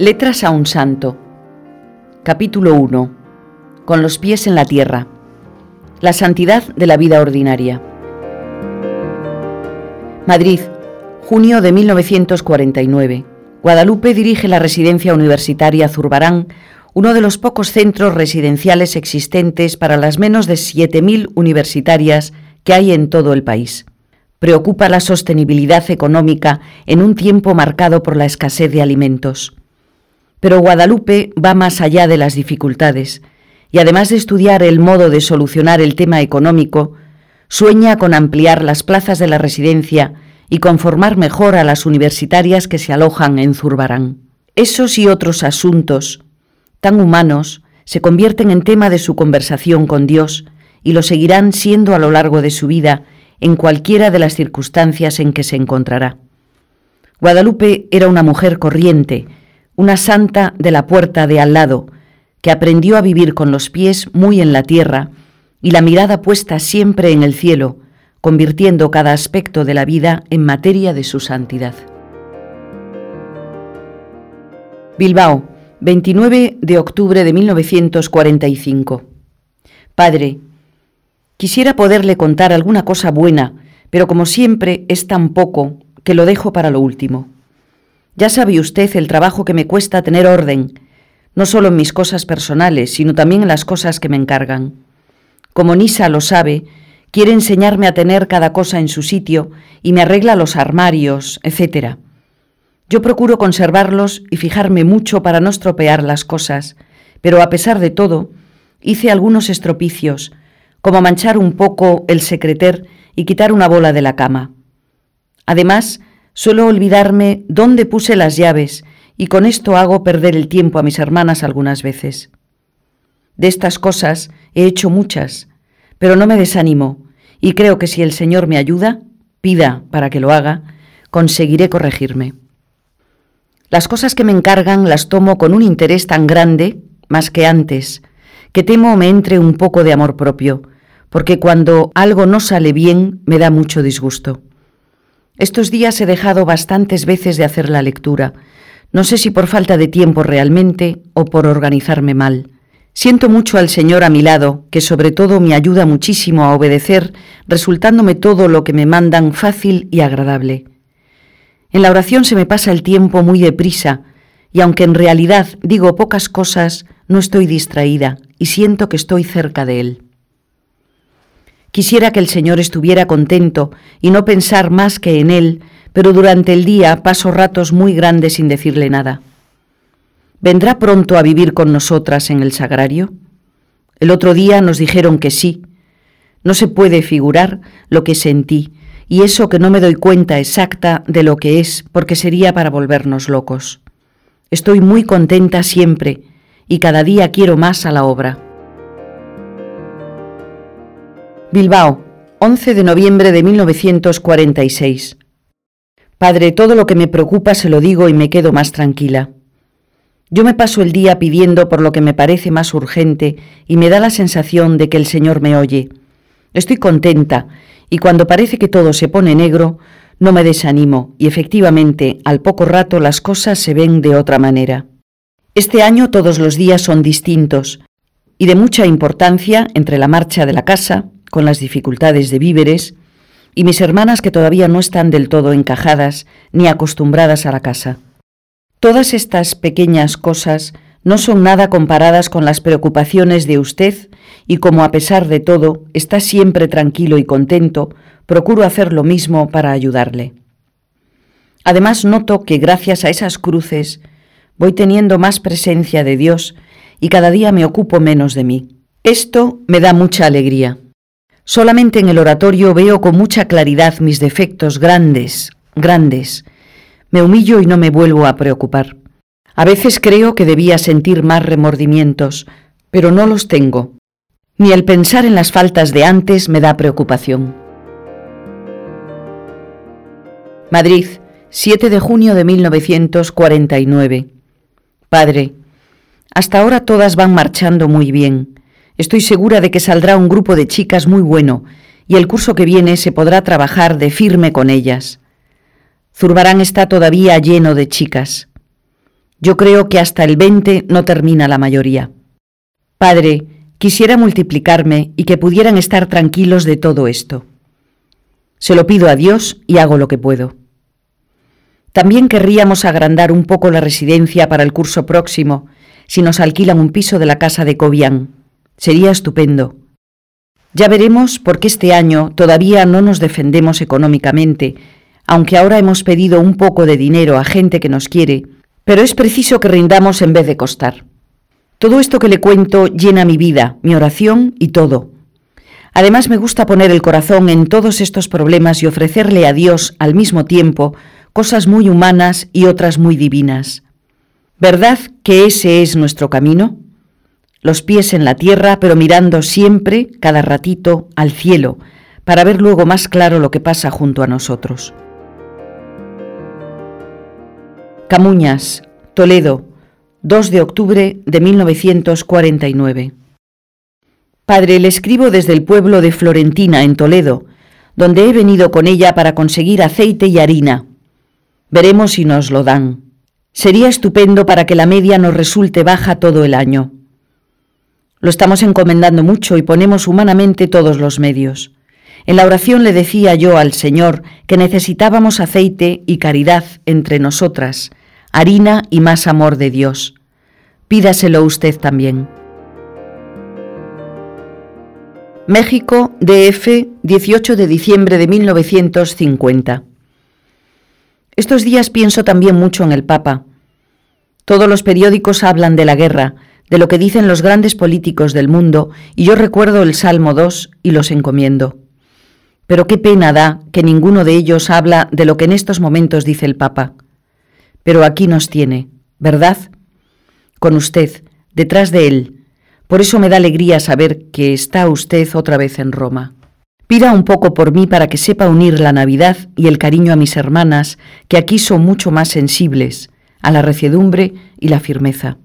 Letras a un santo. Capítulo 1. Con los pies en la tierra. La santidad de la vida ordinaria. Madrid, junio de 1949. Guadalupe dirige la residencia universitaria Zurbarán, uno de los pocos centros residenciales existentes para las menos de 7.000 universitarias que hay en todo el país. Preocupa la sostenibilidad económica en un tiempo marcado por la escasez de alimentos. Pero Guadalupe va más allá de las dificultades y además de estudiar el modo de solucionar el tema económico, sueña con ampliar las plazas de la residencia y conformar mejor a las universitarias que se alojan en Zurbarán. Esos y otros asuntos, tan humanos, se convierten en tema de su conversación con Dios y lo seguirán siendo a lo largo de su vida en cualquiera de las circunstancias en que se encontrará. Guadalupe era una mujer corriente, una santa de la puerta de al lado, que aprendió a vivir con los pies muy en la tierra y la mirada puesta siempre en el cielo, convirtiendo cada aspecto de la vida en materia de su santidad. Bilbao, 29 de octubre de 1945. Padre, quisiera poderle contar alguna cosa buena, pero como siempre es tan poco que lo dejo para lo último. Ya sabe usted el trabajo que me cuesta tener orden, no solo en mis cosas personales, sino también en las cosas que me encargan. Como Nisa lo sabe, quiere enseñarme a tener cada cosa en su sitio y me arregla los armarios, etc. Yo procuro conservarlos y fijarme mucho para no estropear las cosas, pero a pesar de todo, hice algunos estropicios, como manchar un poco el secreter y quitar una bola de la cama. Además, Suelo olvidarme dónde puse las llaves y con esto hago perder el tiempo a mis hermanas algunas veces. De estas cosas he hecho muchas, pero no me desanimo y creo que si el Señor me ayuda, pida para que lo haga, conseguiré corregirme. Las cosas que me encargan las tomo con un interés tan grande, más que antes, que temo me entre un poco de amor propio, porque cuando algo no sale bien me da mucho disgusto. Estos días he dejado bastantes veces de hacer la lectura. No sé si por falta de tiempo realmente o por organizarme mal. Siento mucho al Señor a mi lado, que sobre todo me ayuda muchísimo a obedecer, resultándome todo lo que me mandan fácil y agradable. En la oración se me pasa el tiempo muy deprisa, y aunque en realidad digo pocas cosas, no estoy distraída y siento que estoy cerca de Él. Quisiera que el Señor estuviera contento y no pensar más que en Él, pero durante el día paso ratos muy grandes sin decirle nada. ¿Vendrá pronto a vivir con nosotras en el sagrario? El otro día nos dijeron que sí. No se puede figurar lo que sentí, y eso que no me doy cuenta exacta de lo que es, porque sería para volvernos locos. Estoy muy contenta siempre, y cada día quiero más a la obra. Bilbao, 11 de noviembre de 1946. Padre, todo lo que me preocupa se lo digo y me quedo más tranquila. Yo me paso el día pidiendo por lo que me parece más urgente y me da la sensación de que el Señor me oye. Estoy contenta y cuando parece que todo se pone negro, no me desanimo y efectivamente al poco rato las cosas se ven de otra manera. Este año todos los días son distintos y de mucha importancia entre la marcha de la casa, con las dificultades de víveres, y mis hermanas que todavía no están del todo encajadas ni acostumbradas a la casa. Todas estas pequeñas cosas no son nada comparadas con las preocupaciones de usted y como a pesar de todo está siempre tranquilo y contento, procuro hacer lo mismo para ayudarle. Además noto que gracias a esas cruces voy teniendo más presencia de Dios y cada día me ocupo menos de mí. Esto me da mucha alegría. Solamente en el oratorio veo con mucha claridad mis defectos grandes, grandes. Me humillo y no me vuelvo a preocupar. A veces creo que debía sentir más remordimientos, pero no los tengo. Ni el pensar en las faltas de antes me da preocupación. Madrid, 7 de junio de 1949. Padre, hasta ahora todas van marchando muy bien. Estoy segura de que saldrá un grupo de chicas muy bueno y el curso que viene se podrá trabajar de firme con ellas. Zurbarán está todavía lleno de chicas. Yo creo que hasta el 20 no termina la mayoría. Padre, quisiera multiplicarme y que pudieran estar tranquilos de todo esto. Se lo pido a Dios y hago lo que puedo. También querríamos agrandar un poco la residencia para el curso próximo, si nos alquilan un piso de la casa de Cobian. Sería estupendo. Ya veremos por qué este año todavía no nos defendemos económicamente, aunque ahora hemos pedido un poco de dinero a gente que nos quiere, pero es preciso que rindamos en vez de costar. Todo esto que le cuento llena mi vida, mi oración y todo. Además me gusta poner el corazón en todos estos problemas y ofrecerle a Dios al mismo tiempo cosas muy humanas y otras muy divinas. ¿Verdad que ese es nuestro camino? Los pies en la tierra, pero mirando siempre, cada ratito, al cielo, para ver luego más claro lo que pasa junto a nosotros. Camuñas, Toledo, 2 de octubre de 1949. Padre, le escribo desde el pueblo de Florentina, en Toledo, donde he venido con ella para conseguir aceite y harina, Veremos si nos lo dan. Sería estupendo para que la media nos resulte baja todo el año. Lo estamos encomendando mucho y ponemos humanamente todos los medios. En la oración le decía yo al Señor que necesitábamos aceite y caridad entre nosotras, harina y más amor de Dios. Pídaselo usted también. México, DF, 18 de diciembre de 1950. Estos días pienso también mucho en el Papa. Todos los periódicos hablan de la guerra, de lo que dicen los grandes políticos del mundo, y yo recuerdo el Salmo 2 y los encomiendo. Pero qué pena da que ninguno de ellos habla de lo que en estos momentos dice el Papa. Pero aquí nos tiene, ¿verdad? Con usted, detrás de él. Por eso me da alegría saber que está usted otra vez en Roma. Pida un poco por mí para que sepa unir la Navidad y el cariño a mis hermanas, que aquí son mucho más sensibles, a la reciedumbre y la firmeza.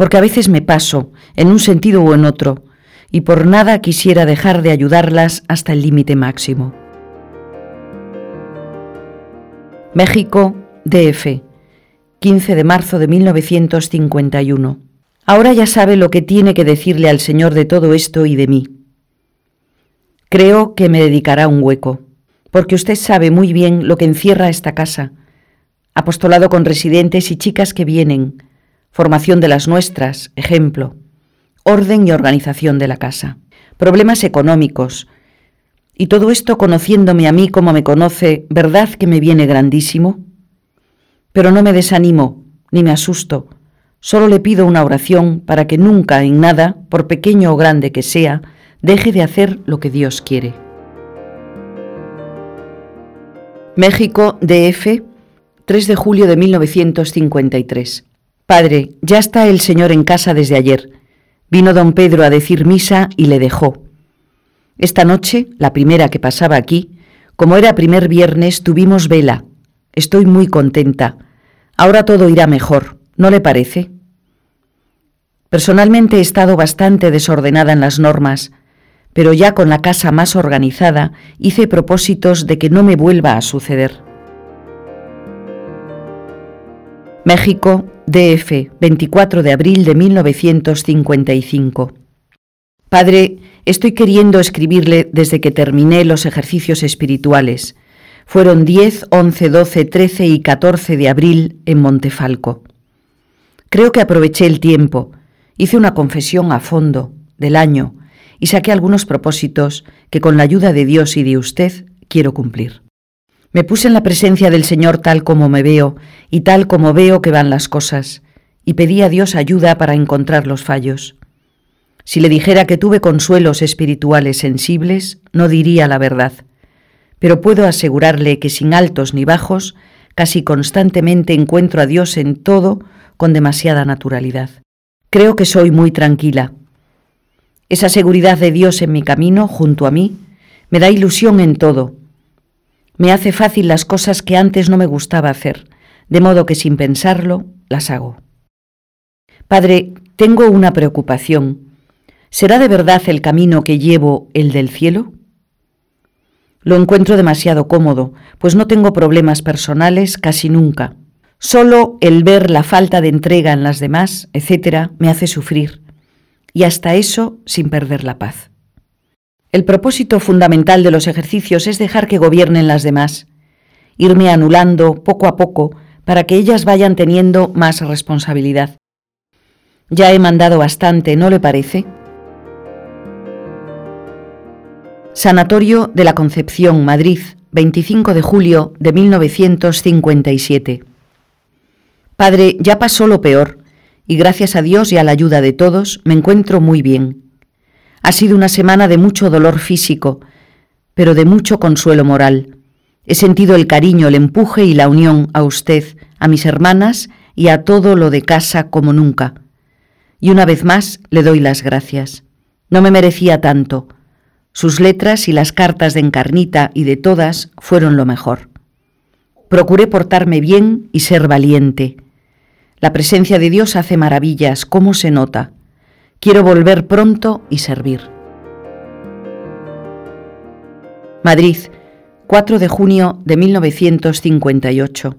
Porque a veces me paso, en un sentido o en otro, y por nada quisiera dejar de ayudarlas hasta el límite máximo. México, DF, 15 de marzo de 1951. Ahora ya sabe lo que tiene que decirle al Señor de todo esto y de mí. Creo que me dedicará un hueco, porque usted sabe muy bien lo que encierra esta casa. Apostolado con residentes y chicas que vienen, formación de las nuestras, ejemplo, orden y organización de la casa, problemas económicos, y todo esto conociéndome a mí como me conoce, ¿verdad que me viene grandísimo? Pero no me desanimo, ni me asusto, solo le pido una oración para que nunca en nada, por pequeño o grande que sea, deje de hacer lo que Dios quiere. México, DF, 3 de julio de 1953. Padre, ya está el Señor en casa desde ayer. Vino don Pedro a decir misa y le dejó. Esta noche, la primera que pasaba aquí, como era primer viernes, tuvimos vela. Estoy muy contenta. Ahora todo irá mejor, ¿no le parece? Personalmente he estado bastante desordenada en las normas, pero ya con la casa más organizada hice propósitos de que no me vuelva a suceder. México, DF, 24 de abril de 1955. Padre, estoy queriendo escribirle desde que terminé los ejercicios espirituales. Fueron 10, 11, 12, 13 y 14 de abril en Montefalco. Creo que aproveché el tiempo, hice una confesión a fondo del año, y saqué algunos propósitos que con la ayuda de Dios y de usted quiero cumplir. Me puse en la presencia del Señor tal como me veo y tal como veo que van las cosas, y pedí a Dios ayuda para encontrar los fallos. Si le dijera que tuve consuelos espirituales sensibles, no diría la verdad, pero puedo asegurarle que sin altos ni bajos, casi constantemente encuentro a Dios en todo con demasiada naturalidad. Creo que soy muy tranquila, esa seguridad de Dios en mi camino, junto a mí, me da ilusión en todo. Me hace fácil las cosas que antes no me gustaba hacer, de modo que sin pensarlo las hago. Padre, tengo una preocupación. ¿Será de verdad el camino que llevo el del cielo? Lo encuentro demasiado cómodo, pues no tengo problemas personales casi nunca. Solo el ver la falta de entrega en las demás, etcétera, me hace sufrir, y hasta eso sin perder la paz. El propósito fundamental de los ejercicios es dejar que gobiernen las demás, irme anulando poco a poco para que ellas vayan teniendo más responsabilidad. Ya he mandado bastante, ¿no le parece? Sanatorio de la Concepción, Madrid, 25 de julio de 1957. Padre, ya pasó lo peor, y gracias a Dios y a la ayuda de todos me encuentro muy bien. Ha sido una semana de mucho dolor físico, pero de mucho consuelo moral. He sentido el cariño, el empuje y la unión a usted, a mis hermanas y a todo lo de casa como nunca. Y una vez más le doy las gracias. No me merecía tanto, sus letras y las cartas de Encarnita y de todas fueron lo mejor. Procuré portarme bien y ser valiente. La presencia de Dios hace maravillas, ¿cómo se nota? Quiero volver pronto y servir. Madrid, 4 de junio de 1958.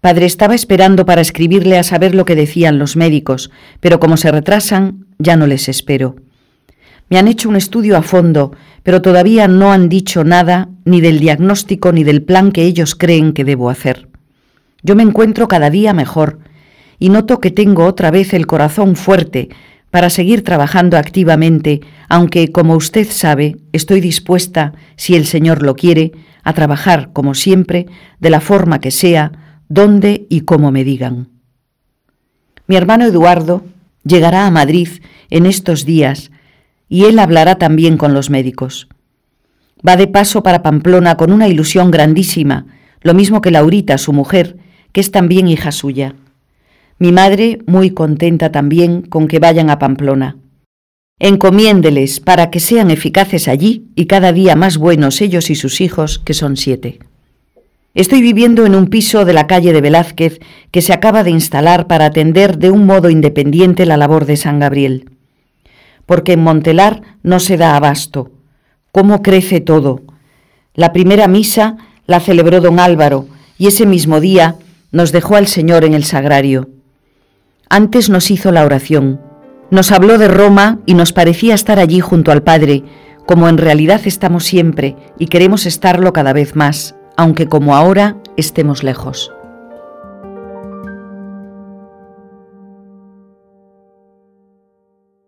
Padre, estaba esperando para escribirle a saber lo que decían los médicos, pero como se retrasan, ya no les espero. Me han hecho un estudio a fondo, pero todavía no han dicho nada ni del diagnóstico ni del plan que ellos creen que debo hacer. Yo me encuentro cada día mejor y noto que tengo otra vez el corazón fuerte para seguir trabajando activamente, aunque, como usted sabe, estoy dispuesta, si el Señor lo quiere, a trabajar, como siempre, de la forma que sea, donde y como me digan. Mi hermano Eduardo llegará a Madrid en estos días y él hablará también con los médicos. Va de paso para Pamplona con una ilusión grandísima, lo mismo que Laurita, su mujer, que es también hija suya. Mi madre muy contenta también con que vayan a Pamplona. Encomiéndeles para que sean eficaces allí y cada día más buenos ellos y sus hijos, que son siete. Estoy viviendo en un piso de la calle de Velázquez que se acaba de instalar para atender de un modo independiente la labor de San Gabriel porque en Montelar no se da abasto. ¿Cómo crece todo? La primera misa la celebró don Álvaro y ese mismo día nos dejó al Señor en el sagrario. Antes nos hizo la oración, nos habló de Roma y nos parecía estar allí junto al Padre, como en realidad estamos siempre y queremos estarlo cada vez más, aunque como ahora estemos lejos.